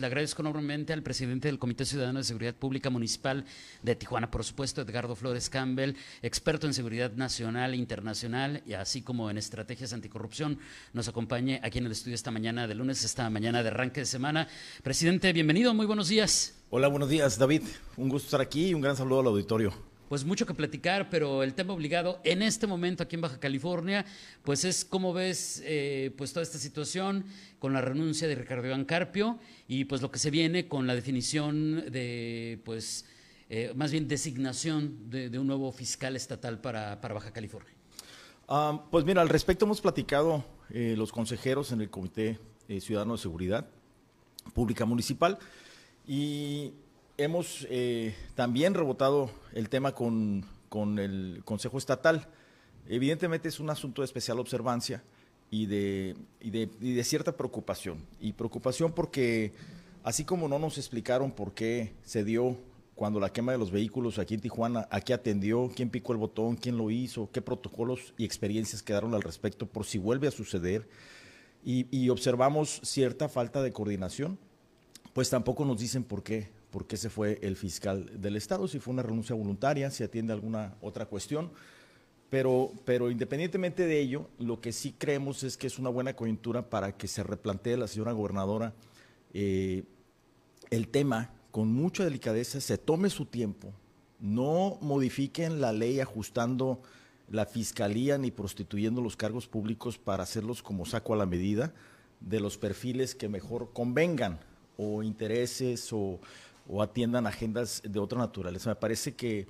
Le agradezco enormemente al presidente del Comité Ciudadano de Seguridad Pública Municipal de Tijuana, por supuesto, Edgardo Flores Campbell, experto en seguridad nacional e internacional, y así como en estrategias anticorrupción, nos acompañe aquí en el estudio esta mañana de lunes, esta mañana de arranque de semana. Presidente, bienvenido, muy buenos días. Hola, buenos días, David. Un gusto estar aquí y un gran saludo al auditorio. Pues mucho que platicar, pero el tema obligado en este momento aquí en Baja California, pues es cómo ves eh, pues toda esta situación con la renuncia de Ricardo Iván Carpio y pues lo que se viene con la definición de pues eh, más bien designación de, un nuevo fiscal estatal para, Baja California. Ah, pues mira, al respecto hemos platicado eh, los consejeros en el Comité Ciudadano de Seguridad Pública Municipal. Y hemos eh, también rebotado el tema con, el Consejo Estatal. Evidentemente es un asunto de especial observancia y de, y de, cierta preocupación. Y preocupación porque así como no nos explicaron por qué se dio cuando la quema de los vehículos aquí en Tijuana, a qué atendió, quién picó el botón, quién lo hizo, qué protocolos y experiencias quedaron al respecto por si vuelve a suceder. y observamos cierta falta de coordinación pues tampoco nos dicen por qué, por qué se fue el fiscal del Estado, si fue una renuncia voluntaria, si atiende alguna otra cuestión. Pero, pero independientemente de ello, lo que sí creemos es que es una buena coyuntura para que se replantee la señora gobernadora eh, el tema con mucha delicadeza, se tome su tiempo, no modifiquen la ley ajustando la fiscalía ni prostituyendo los cargos públicos para hacerlos como saco a la medida de los perfiles que mejor convengan o intereses o, atiendan agendas de otra naturaleza. Me parece que,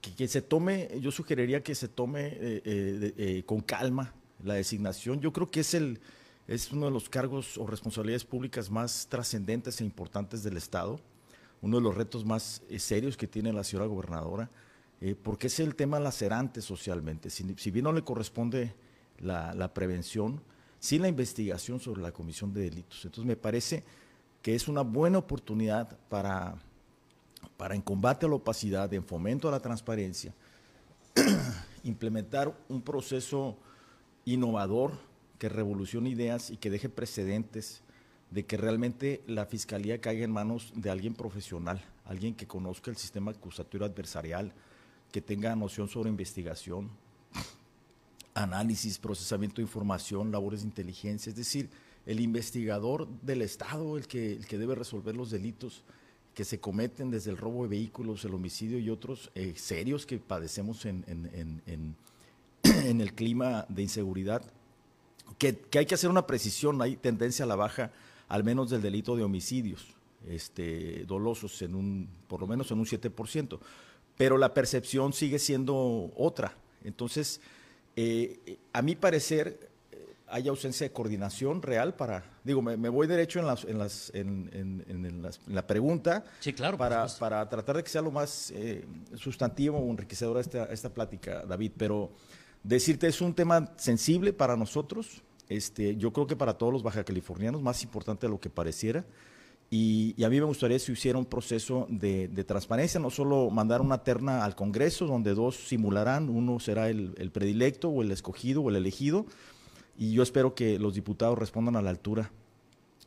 que, se tome, yo sugeriría que se tome eh, eh, eh, con calma la designación. Yo creo que es, el, es uno de los cargos o responsabilidades públicas más trascendentes e importantes del Estado, uno de los retos más serios que tiene la señora gobernadora, porque es el tema lacerante socialmente. Si, bien no le corresponde la, la prevención, sí la investigación sobre la comisión de delitos. Entonces me parece que es una buena oportunidad para, para en combate a la opacidad, en fomento a la transparencia, implementar un proceso innovador que revolucione ideas y que deje precedentes de que realmente la fiscalía caiga en manos de alguien profesional, alguien que conozca el sistema acusatorio adversarial, que tenga noción sobre investigación, análisis, procesamiento de información, labores de inteligencia, es decir, el investigador del Estado, el que, el que debe resolver los delitos que se cometen desde el robo de vehículos, el homicidio y otros eh, serios que padecemos en, en, el clima de inseguridad, que, hay que hacer una precisión, hay tendencia a la baja, al menos del delito de homicidios este, dolosos, en un, por lo menos en un 7%, pero la percepción sigue siendo otra. Entonces, eh, a mi parecer, hay ausencia de coordinación real para, digo, me, voy derecho en, las, en, las, en, la pregunta. Sí, claro, para, para, tratar de que sea lo más eh, sustantivo o enriquecedora esta, esta plática, David, pero decirte es un tema sensible para nosotros, este, yo creo que para todos los baja californianos, más importante de lo que pareciera, y, a mí me gustaría si hiciera un proceso de, transparencia, no solo mandar una terna al Congreso donde dos simularán, uno será el, el predilecto o el escogido o el elegido, y yo espero que los diputados respondan a la altura,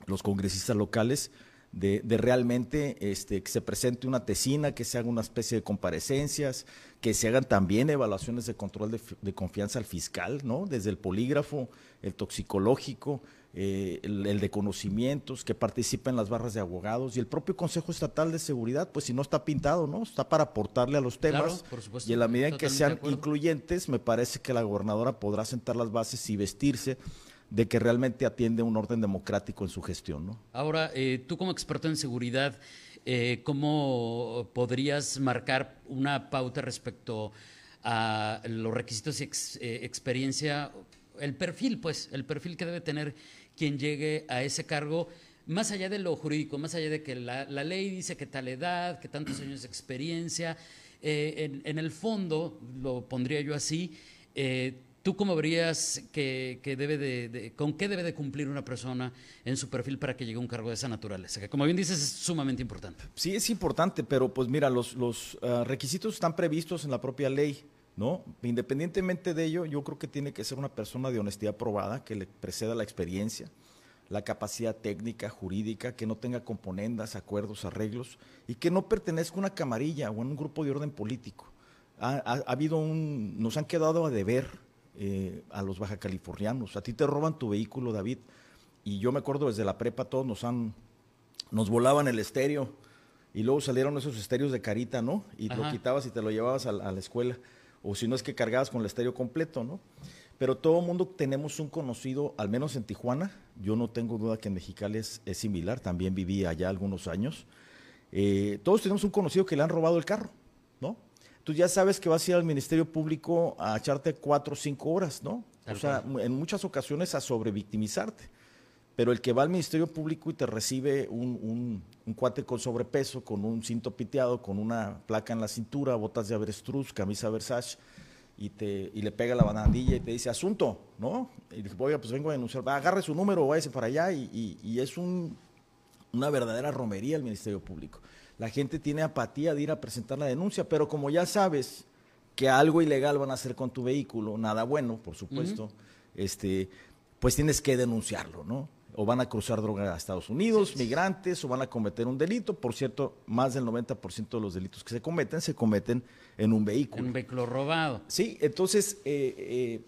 los congresistas locales, de, realmente este, que se presente una tesina, que se haga una especie de comparecencias, que se hagan también evaluaciones de control de, de confianza al fiscal, ¿no? Desde el polígrafo, el toxicológico, eh, el, de conocimientos, que participa en las barras de abogados y el propio Consejo Estatal de Seguridad, pues si no está pintado, ¿no? Está para aportarle a los temas. y en la medida en que sean incluyentes, me parece que la gobernadora podrá sentar las bases y vestirse de que realmente atiende un orden democrático en su gestión, ¿no? Ahora, eh, tú como experto en seguridad, eh, ¿cómo podrías marcar una pauta respecto a los requisitos y experiencia, el perfil, pues, el perfil que debe tener quien llegue a ese cargo, más allá de lo jurídico, más allá de que la, ley dice que tal edad, que tantos años de experiencia, eh, en, el fondo, lo pondría yo así, eh, ¿Tú cómo verías que, debe de, con qué debe de cumplir una persona en su perfil para que llegue a un cargo de esa naturaleza? Que como bien dices es sumamente importante. Sí, es importante, pero pues mira, los, los ah, requisitos están previstos en la propia ley, ¿no? Independientemente de ello, yo creo que tiene que ser una persona de honestidad probada, que le preceda la experiencia, la capacidad técnica, jurídica, que no tenga componendas, acuerdos, arreglos y que no pertenezca a una camarilla o a un grupo de orden político. Ha, ha habido un, nos han quedado a deber eh, a los baja californianos. A ti te roban tu vehículo, David. Y yo me acuerdo desde la prepa todos nos han, nos volaban el estéreo y luego salieron esos estéreos de carita, ¿no? Y lo quitabas y te lo llevabas a, la escuela. O si no es que cargabas con el estéreo completo, ¿no? Pero todo el mundo tenemos un conocido, al menos en Tijuana, yo no tengo duda que en Mexicali es, similar, también viví allá algunos años. Eh, todos tenemos un conocido que le han robado el carro, ¿no? tú ya sabes que vas a ir al Ministerio Público a echarte cuatro o cinco horas, ¿no? o sea, en muchas ocasiones a sobrevictimizarte. Pero el que va al Ministerio Público y te recibe un, cuate con sobrepeso, con un cinto piteado, con una placa en la cintura, botas de avestruz, camisa Versace, y, te, y le pega la banandilla y te dice, asunto, ¿no? Y dice, oiga, pues vengo a denunciar, agarre su número, váyase para allá, y, y es un, una verdadera romería el Ministerio Público la gente tiene apatía de ir a presentar la denuncia, pero como ya sabes que algo ilegal van a hacer con tu vehículo, nada bueno, por supuesto, este, pues tienes que denunciarlo, ¿no? O van a cruzar droga a Estados Unidos, migrantes, o van a cometer un delito. Por cierto, más del 90% de los delitos que se cometen se cometen en un vehículo. En un vehículo robado. Sí, entonces, eh, eh,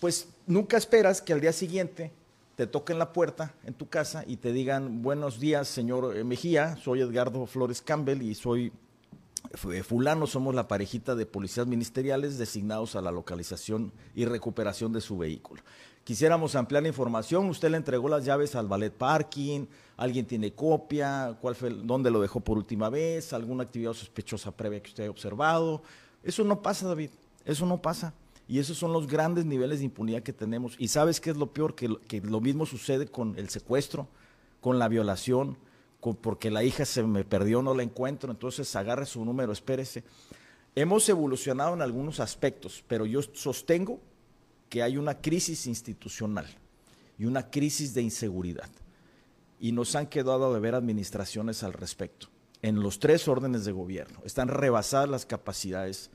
pues nunca esperas que al día siguiente te toquen la puerta en tu casa y te digan, buenos días, señor eh, Mejía, soy Edgardo Flores Campbell y soy fulano, somos la parejita de policías ministeriales designados a la localización y recuperación de su vehículo. Quisiéramos ampliar la información, usted le entregó las llaves al ballet parking, alguien tiene copia, cuál fue, dónde lo dejó por última vez, alguna actividad sospechosa previa que usted haya observado. Eso no pasa, David, eso no pasa. Y esos son los grandes niveles de impunidad que tenemos. Y sabes qué es lo peor, que, lo mismo sucede con el secuestro, con la violación, porque la hija se me perdió, no la encuentro, entonces agarre su número, espérese. Hemos evolucionado en algunos aspectos, pero yo sostengo que hay una crisis institucional y una crisis de inseguridad. Y nos han quedado de ver administraciones al respecto, en los tres órdenes de gobierno. Están rebasadas las capacidades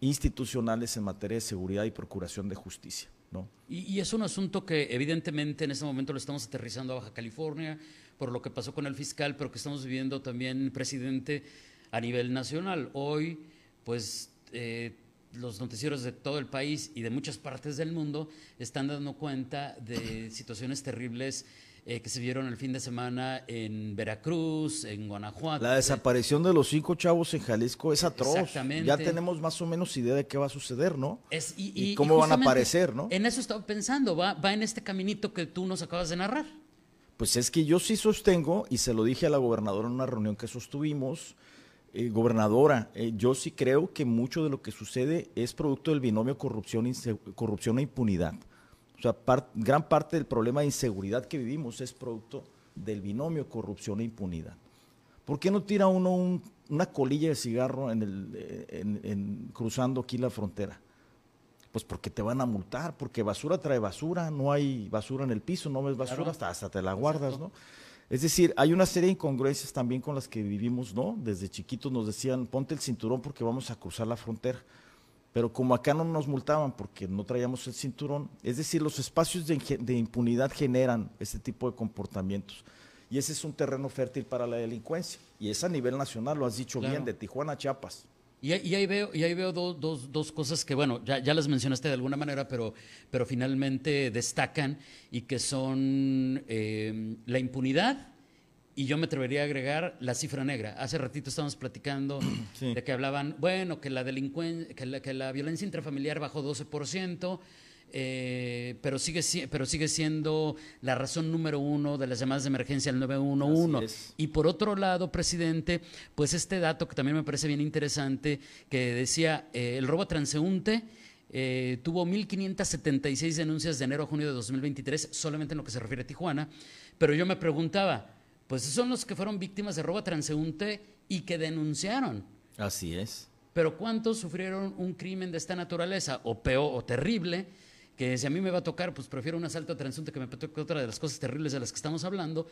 institucionales en materia de seguridad y procuración de justicia. ¿no? Y, es un asunto que evidentemente en este momento lo estamos aterrizando a Baja California por lo que pasó con el fiscal, pero que estamos viviendo también, presidente, a nivel nacional. Hoy, pues, eh, los noticieros de todo el país y de muchas partes del mundo están dando cuenta de situaciones terribles eh, que se vieron el fin de semana en Veracruz, en Guanajuato. La desaparición de los cinco chavos en Jalisco es atroz. Exactamente. Ya tenemos más o menos idea de qué va a suceder, ¿no? Es, y, cómo van a aparecer, ¿no? En eso estaba pensando, va, va en este caminito que tú nos acabas de narrar. Pues es que yo sí sostengo, y se lo dije a la gobernadora en una reunión que sostuvimos, eh, gobernadora, eh, yo sí creo que mucho de lo que sucede es producto del binomio corrupción, corrupción e impunidad. O sea, gran parte del problema de inseguridad que vivimos es producto del binomio corrupción e impunidad. ¿Por qué no tira uno una colilla de cigarro en el, en, cruzando aquí la frontera? Pues porque te van a multar, porque basura trae basura, no hay basura en el piso, no ves basura, hasta, hasta te la guardas, ¿no? Es decir, hay una serie de incongruencias también con las que vivimos, ¿no? Desde chiquitos nos decían, ponte el cinturón porque vamos a cruzar la frontera. Pero como acá no nos multaban porque no traíamos el cinturón, es decir, los espacios de, impunidad generan este tipo de comportamientos. Y ese es un terreno fértil para la delincuencia. Y es a nivel nacional, lo has dicho bien, de Tijuana a Chiapas. Y, ahí veo, y ahí veo dos, cosas que, bueno, ya, ya, las mencionaste de alguna manera, pero, pero finalmente destacan y que son eh, la impunidad y yo me atrevería a agregar la cifra negra. Hace ratito estábamos platicando de que hablaban, bueno, que la que la, que la violencia intrafamiliar bajó 12%, eh, pero, sigue, pero sigue siendo la razón número uno de las llamadas de emergencia al 911. Y por otro lado, presidente, pues este dato que también me parece bien interesante, que decía, eh, el robo transeúnte eh, tuvo 1.576 denuncias de enero a junio de 2023, solamente en lo que se refiere a Tijuana, pero yo me preguntaba, pues son los que fueron víctimas de robo transeúnte y que denunciaron. Así es. Pero ¿cuántos sufrieron un crimen de esta naturaleza, o peor, o terrible, que si a mí me va a tocar, pues prefiero un asalto a transunte que me toque otra de las cosas terribles de las que estamos hablando.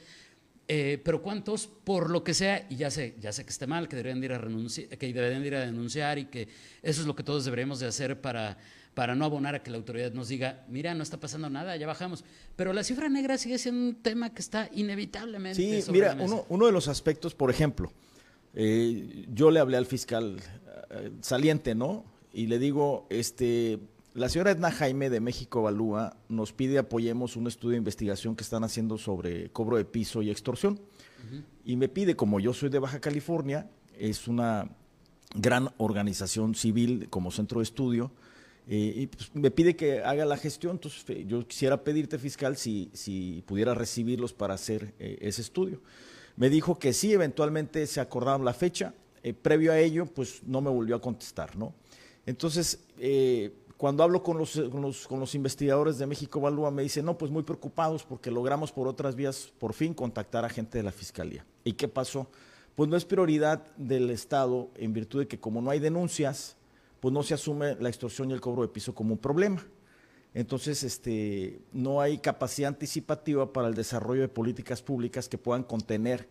Eh, pero cuántos, por lo que sea, y ya sé, ya sé que esté mal, que deberían ir a renunciar, que deberían ir a denunciar y que eso es lo que todos deberíamos de hacer para, para no abonar a que la autoridad nos diga, mira, no está pasando nada, ya bajamos. Pero la cifra negra sigue siendo un tema que está inevitablemente. Sí, mira, uno, uno, de los aspectos, por ejemplo, eh, yo le hablé al fiscal eh, saliente, ¿no? Y le digo, este, la señora Edna Jaime de México Evalúa nos pide apoyemos un estudio de investigación que están haciendo sobre cobro de piso y extorsión. Y me pide, como yo soy de Baja California, es una gran organización civil como centro de estudio, eh, y pues, me pide que haga la gestión. Entonces, yo quisiera pedirte, fiscal, si, si pudiera recibirlos para hacer eh, ese estudio. Me dijo que sí, eventualmente se acordaron la fecha. Eh, previo a ello, pues no me volvió a contestar, ¿no? Entonces, cuando hablo con los, con los, investigadores de México Evalúa, me dicen, no, pues muy preocupados porque logramos por otras vías, por fin, contactar a gente de la Fiscalía. ¿Y qué pasó? Pues no es prioridad del Estado en virtud de que como no hay denuncias, pues no se asume la extorsión y el cobro de piso como un problema. Entonces, este, no hay capacidad anticipativa para el desarrollo de políticas públicas que puedan contener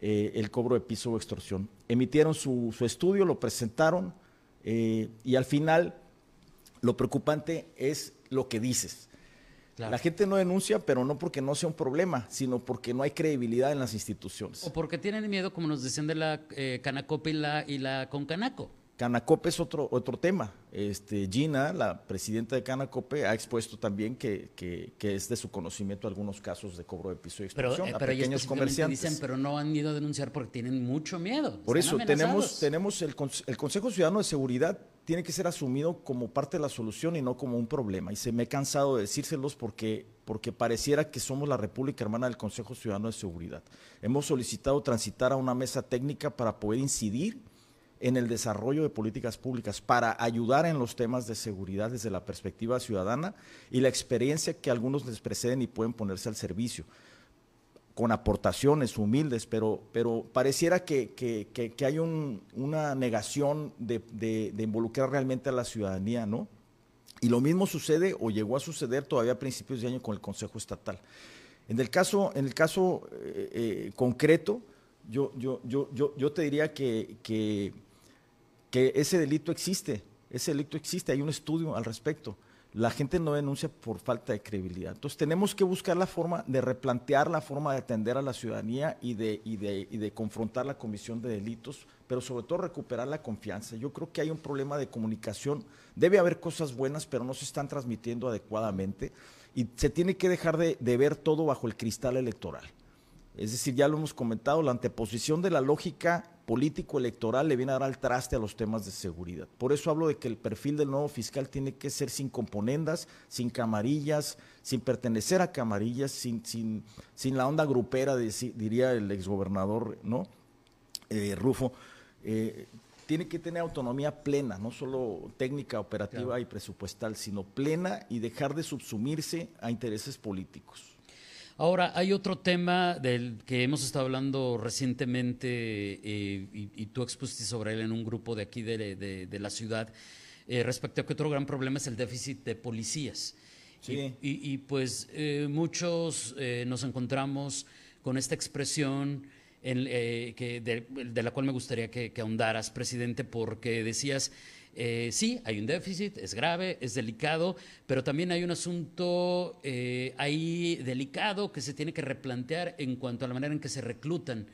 eh, el cobro de piso o extorsión. Emitieron su, estudio, lo presentaron eh, y al final lo preocupante es lo que dices. La gente no denuncia, pero no porque no sea un problema, sino porque no hay credibilidad en las instituciones. O porque tienen miedo, como nos decían de la eh, Canacope y la, y la Concanaco. Canacope es otro, otro tema. Este, Gina, la presidenta de Canacope, ha expuesto también que, que, es de su conocimiento algunos casos de cobro de piso y extorsión pero, eh, a pequeños comerciantes. Dicen, pero no han ido a denunciar porque tienen mucho miedo. Por eso tenemos, tenemos el, el Consejo Ciudadano de Seguridad tiene que ser asumido como parte de la solución y no como un problema. Y se me he cansado de decírselos porque, porque pareciera que somos la República Hermana del Consejo Ciudadano de Seguridad. Hemos solicitado transitar a una mesa técnica para poder incidir en el desarrollo de políticas públicas para ayudar en los temas de seguridad desde la perspectiva ciudadana y la experiencia que algunos les preceden y pueden ponerse al servicio con aportaciones humildes, pero, pero pareciera que, que, hay una negación de, involucrar realmente a la ciudadanía, ¿no? Y lo mismo sucede o llegó a suceder todavía a principios de año con el Consejo Estatal. En el caso, en el caso eh, eh, concreto, yo, yo, yo, yo, yo te diría que, que que ese delito existe, ese delito existe, hay un estudio al respecto. La gente no denuncia por falta de credibilidad. Entonces tenemos que buscar la forma de replantear la forma de atender a la ciudadanía y de, y de, y de confrontar la comisión de delitos, pero sobre todo recuperar la confianza. Yo creo que hay un problema de comunicación. Debe haber cosas buenas, pero no se están transmitiendo adecuadamente y se tiene que dejar de, de ver todo bajo el cristal electoral. Es decir, ya lo hemos comentado, la anteposición de la lógica político-electoral le viene a dar al traste a los temas de seguridad. Por eso hablo de que el perfil del nuevo fiscal tiene que ser sin componendas, sin camarillas, sin pertenecer a camarillas, sin, sin, sin la onda grupera, diría el exgobernador ¿no? Eh, Rufo. Eh, tiene que tener autonomía plena, no solo técnica, operativa y presupuestal, sino plena y dejar de subsumirse a intereses políticos. Ahora, hay otro tema del que hemos estado hablando recientemente eh, y, tú expusiste sobre él en un grupo de aquí de, la ciudad, eh, respecto a que otro gran problema es el déficit de policías. Sí. Y, pues eh, muchos nos encontramos con esta expresión en, que de, la cual me gustaría que, que ahondaras, presidente, porque decías eh, sí, hay un déficit, es grave, es delicado, pero también hay un asunto eh, ahí delicado que se tiene que replantear en cuanto a la manera en que se reclutan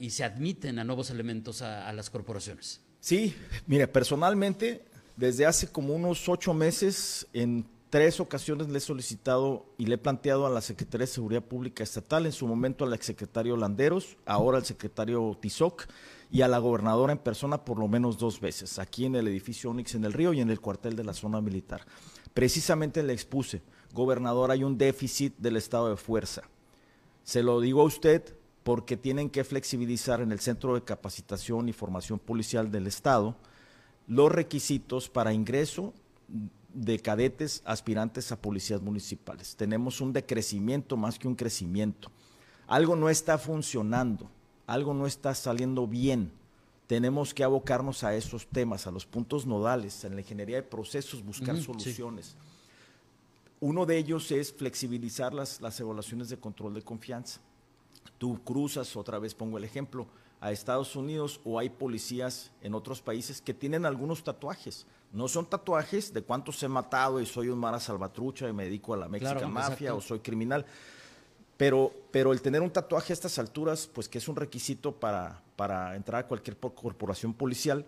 y se admiten a nuevos elementos a, las corporaciones. Sí, mire, personalmente, desde hace como unos ocho meses, en tres ocasiones le he solicitado y le he planteado a la Secretaría de Seguridad Pública Estatal, en su momento al exsecretario Landeros, ahora al secretario Tizoc, y a la gobernadora en persona por lo menos dos veces, aquí en el edificio Onix en el Río y en el cuartel de la zona militar. Precisamente le expuse, gobernador, hay un déficit del estado de fuerza. Se lo digo a usted porque tienen que flexibilizar en el Centro de Capacitación y Formación Policial del Estado los requisitos para ingreso de cadetes aspirantes a policías municipales. Tenemos un decrecimiento más que un crecimiento. Algo no está funcionando algo no está saliendo bien. Tenemos que abocarnos a esos temas, a los puntos nodales, en la ingeniería de procesos, buscar soluciones. uno de ellos es flexibilizar las, las evaluaciones de control de confianza. Tú cruzas, otra vez pongo el ejemplo, a Estados Unidos o hay policías en otros países que tienen algunos tatuajes. No son tatuajes de cuántos he matado y soy un mara salvatrucha y me dedico a la Mexican Mafia o soy criminal. Pero, pero el tener un tatuaje a estas alturas, pues que es un requisito para, para entrar a cualquier corporación policial,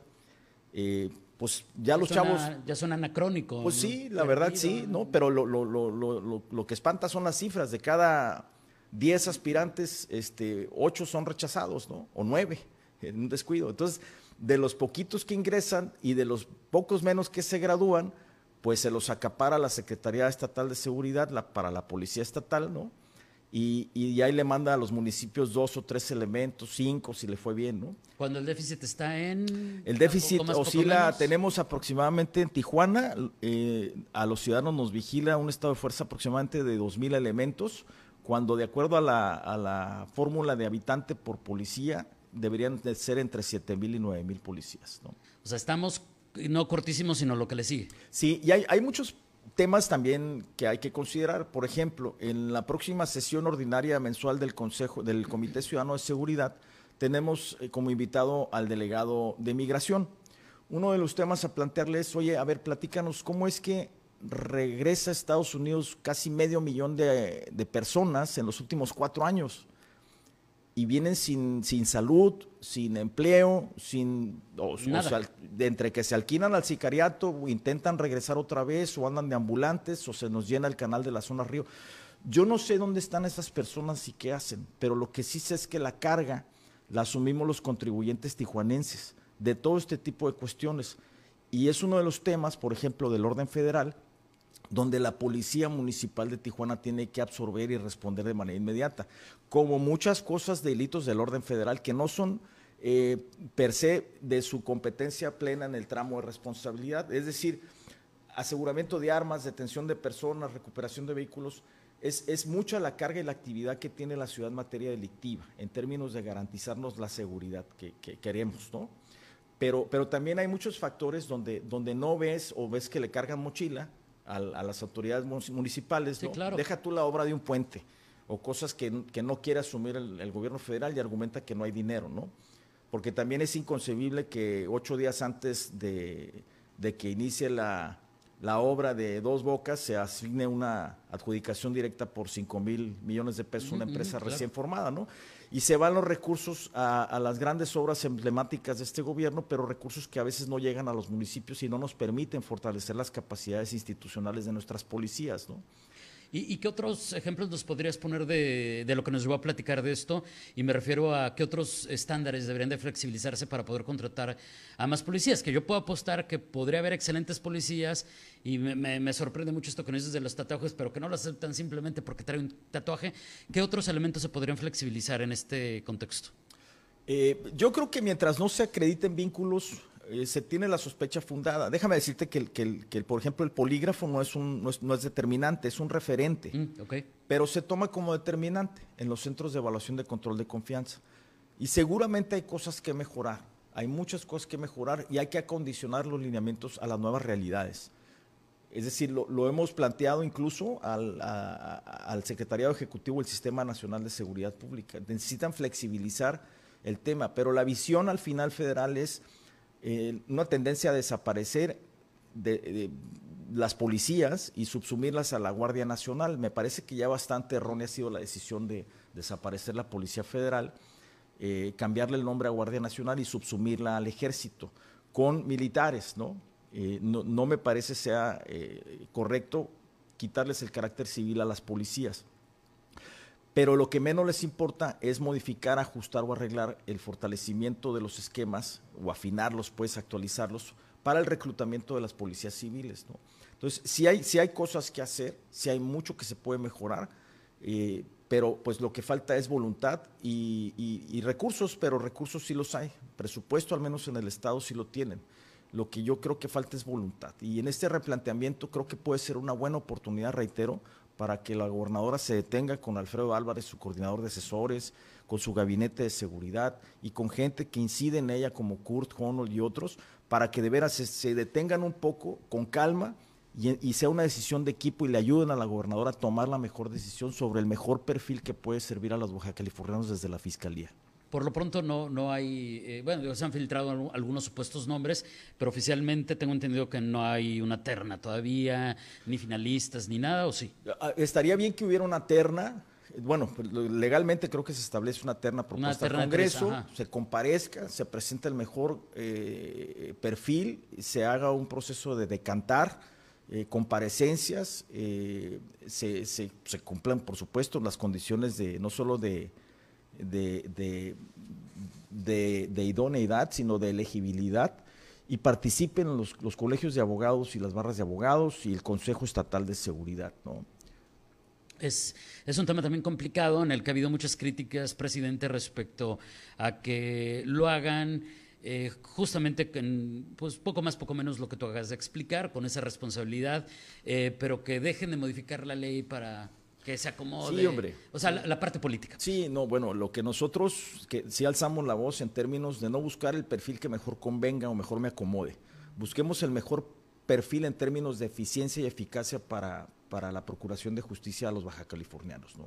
eh, pues ya, los chavos... Ya son anacrónicos. Pues sí, la verdad sí, ¿no? Pero lo, lo, lo, lo, que espanta son las cifras. De cada 10 aspirantes, este, 8 son rechazados, ¿no? O 9 en un descuido. Entonces, de los poquitos que ingresan y de los pocos menos que se gradúan, pues se los acapara la Secretaría Estatal de Seguridad la, para la Policía Estatal, ¿no? y, y ahí le manda a los municipios dos o tres elementos, cinco si le fue bien, ¿no? Cuando el déficit está en... El déficit oscila, tenemos aproximadamente en Tijuana, eh, a los ciudadanos nos vigila un estado de fuerza aproximadamente de dos mil elementos, cuando de acuerdo a la, a la fórmula de habitante por policía, deberían de ser entre siete mil y nueve mil policías, ¿no? O sea, estamos no cortísimos, sino lo que le sigue. Sí, y hay, hay muchos temas también que hay que considerar. Por ejemplo, en la próxima sesión ordinaria mensual del Consejo del Comité Ciudadano de Seguridad tenemos eh, como invitado al delegado de Migración. Uno de los temas a plantearles es, oye, a ver, platícanos cómo es que regresa a Estados Unidos casi medio millón de, de personas en los últimos cuatro años y vienen sin, sin salud, sin empleo, sin o, entre que se alquilan al sicariato, intentan regresar otra vez, o andan de ambulantes, o se nos llena el canal de la zona río. Yo no sé dónde están esas personas y qué hacen, pero lo que sí sé es que la carga la asumimos los contribuyentes tijuanenses de todo este tipo de cuestiones. Y es uno de los temas, por ejemplo, del orden federal, donde la Policía Municipal de Tijuana tiene que absorber y responder de manera inmediata, como muchas cosas de delitos del orden federal que no son eh, per se de su competencia plena en el tramo de responsabilidad, es decir, aseguramiento de armas, detención de personas, recuperación de vehículos, es, es, mucha la carga y la actividad que tiene la ciudad en materia delictiva, en términos de garantizarnos la seguridad que, queremos, ¿no? Pero, pero también hay muchos factores donde, donde no ves o ves que le cargan mochila, a, las autoridades municipales, deja tú la obra de un puente o cosas que, no quiere asumir el, gobierno federal y argumenta que no hay dinero, ¿no? Porque también es inconcebible que ocho días antes de, que inicie la, obra de Dos Bocas se asigne una adjudicación directa por cinco mil millones de pesos a una empresa recién formada, ¿no? y se van los recursos a, las grandes obras emblemáticas de este gobierno, pero recursos que a veces no llegan a los municipios y no nos permiten fortalecer las capacidades institucionales de nuestras policías, ¿no? ¿Y, qué otros ejemplos nos podrías poner de, lo que nos llevó a platicar de esto? Y me refiero a qué otros estándares deberían de flexibilizarse para poder contratar a más policías. Que yo puedo apostar que podría haber excelentes policías y me, sorprende mucho esto que nos dices de los tatuajes, pero que no lo aceptan simplemente porque trae un tatuaje. ¿Qué otros elementos se podrían flexibilizar en este contexto? Eh, yo creo que mientras no se acrediten vínculos eh, se tiene la sospecha fundada. Déjame decirte que, que, por ejemplo, el polígrafo no es, un, no es, determinante, es un referente, mm, pero se toma como determinante en los centros de evaluación de control de confianza. Y seguramente hay cosas que mejorar, hay muchas cosas que mejorar y hay que acondicionar los lineamientos a las nuevas realidades. Es decir, lo, hemos planteado incluso al, al Secretariado Ejecutivo del Sistema Nacional de Seguridad Pública. Necesitan flexibilizar el tema, pero la visión al final federal es eh, una tendencia a desaparecer de, las policías y subsumirlas a la Guardia Nacional. Me parece que ya bastante errónea ha sido la decisión de desaparecer la Policía Federal, eh, cambiarle el nombre a Guardia Nacional y subsumirla al Ejército con militares, ¿no? Eh, no, no, me parece sea correcto quitarles el carácter civil a las policías pero lo que menos les importa es modificar, ajustar o arreglar el fortalecimiento de los esquemas o afinarlos, pues actualizarlos para el reclutamiento de las policías civiles. Entonces, si hay, hay cosas que hacer, si hay mucho que se puede mejorar, eh, pero pues lo que falta es voluntad y, recursos, pero recursos sí los hay, presupuesto al menos en el Estado sí lo tienen. Lo que yo creo que falta es voluntad. Y en este replanteamiento creo que puede ser una buena oportunidad, reitero, para que la gobernadora se detenga con Alfredo Álvarez, su coordinador de asesores, con su gabinete de seguridad y con gente que incide en ella como Kurt Honnold y otros, para que de veras se, detengan un poco con calma y, sea una decisión de equipo y le ayuden a la gobernadora a tomar la mejor decisión sobre el mejor perfil que puede servir a los baja californianos desde la fiscalía. Por lo pronto no, no hay, eh, bueno, se han filtrado algunos supuestos nombres, pero oficialmente tengo entendido que no hay una terna todavía, ni finalistas, ni nada, ¿o sí? Ah, estaría bien que hubiera una terna, bueno, pues, legalmente creo que se establece una terna propuesta al Congreso, se comparezca, se presenta el mejor eh, perfil, se haga un proceso de decantar eh, comparecencias, eh, se, se, cumplan, por supuesto, las condiciones de no solo de, de, de, idoneidad, sino de elegibilidad, y participen los, los, colegios de abogados y las barras de abogados y el Consejo Estatal de Seguridad. ¿no? Es, es, un tema también complicado en el que ha habido muchas críticas, presidente, respecto a que lo hagan eh, justamente pues poco más, poco menos lo que tú hagas de explicar, con esa responsabilidad, eh, pero que dejen de modificar la ley para que se acomode. Sí, hombre. O sea, la, parte política. Sí, no, bueno, lo que nosotros, que si alzamos la voz en términos de no buscar el perfil que mejor convenga o mejor me acomode, busquemos el mejor perfil en términos de eficiencia y eficacia para, para la procuración de justicia a los baja californianos, ¿no?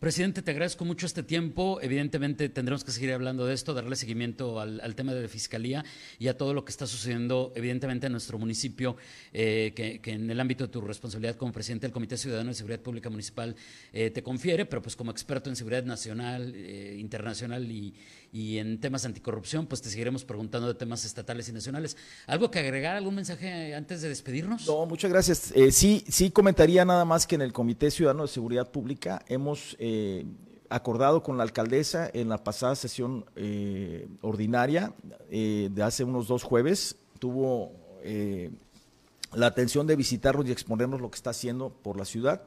Presidente, te agradezco mucho este tiempo. Evidentemente tendremos que seguir hablando de esto, darle seguimiento al, tema de la fiscalía y a todo lo que está sucediendo, evidentemente, en nuestro municipio, eh, que, en el ámbito de tu responsabilidad como presidente del Comité Ciudadano de Seguridad Pública Municipal eh, te confiere, pero pues como experto en seguridad nacional, eh, internacional y, y en temas anticorrupción, pues te seguiremos preguntando de temas estatales y nacionales. ¿Algo que agregar, algún mensaje antes de despedirnos? No, muchas gracias. Eh, sí, sí comentaría nada más que en el Comité Ciudadano de Seguridad Pública hemos eh, acordado con la alcaldesa en la pasada sesión eh, ordinaria de hace unos dos jueves, tuvo la atención de visitarnos y exponernos lo que está haciendo por la ciudad.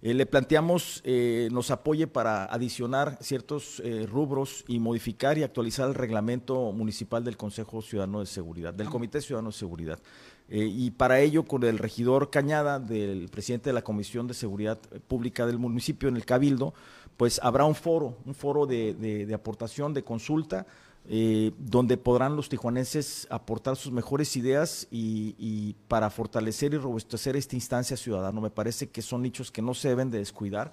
Eh, le planteamos eh, nos apoye para adicionar ciertos eh, rubros y modificar y actualizar el reglamento municipal del Consejo Ciudadano de Seguridad, del Comité Ciudadano de Seguridad. y para ello, con el regidor Cañada, del presidente de la Comisión de Seguridad Pública del municipio en el Cabildo, pues habrá un foro, un foro de aportación, de consulta, eh, donde podrán los tijuanenses aportar sus mejores ideas y, para fortalecer y robustecer esta instancia ciudadana. Me parece que son nichos que no se deben de descuidar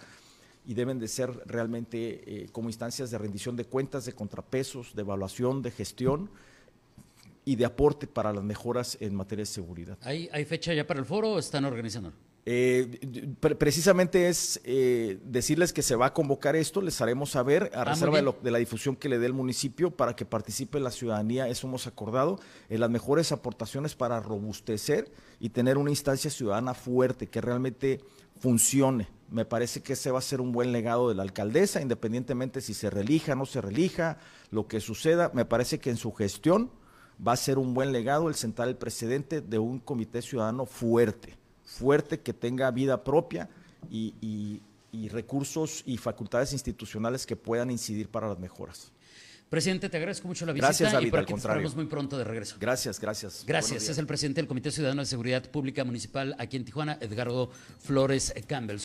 y deben de ser realmente eh, como instancias de rendición de cuentas, de contrapesos, de evaluación, de gestión y de aporte para las mejoras en materia de seguridad. ¿Hay, fecha ya para el foro o están organizando? Eh, precisamente es eh, decirles que se va a convocar esto, les haremos saber a ah, reserva de, la difusión que le dé el municipio para que participe la ciudadanía, eso hemos acordado, en las mejores aportaciones para robustecer y tener una instancia ciudadana fuerte que realmente funcione. Me parece que ese va a ser un buen legado de la alcaldesa, independientemente si se relija o no se relija, lo que suceda, me parece que en su gestión va a ser un buen legado el sentar el precedente de un comité ciudadano fuerte fuerte, que tenga vida propia y, recursos y facultades institucionales que puedan incidir para las mejoras. Presidente, te agradezco mucho la visita gracias, David, y por aquí al muy pronto de regreso. Gracias, gracias. Gracias. Es el presidente del Comité Ciudadano de Seguridad Pública Municipal aquí en Tijuana, Edgardo Flores Campbell.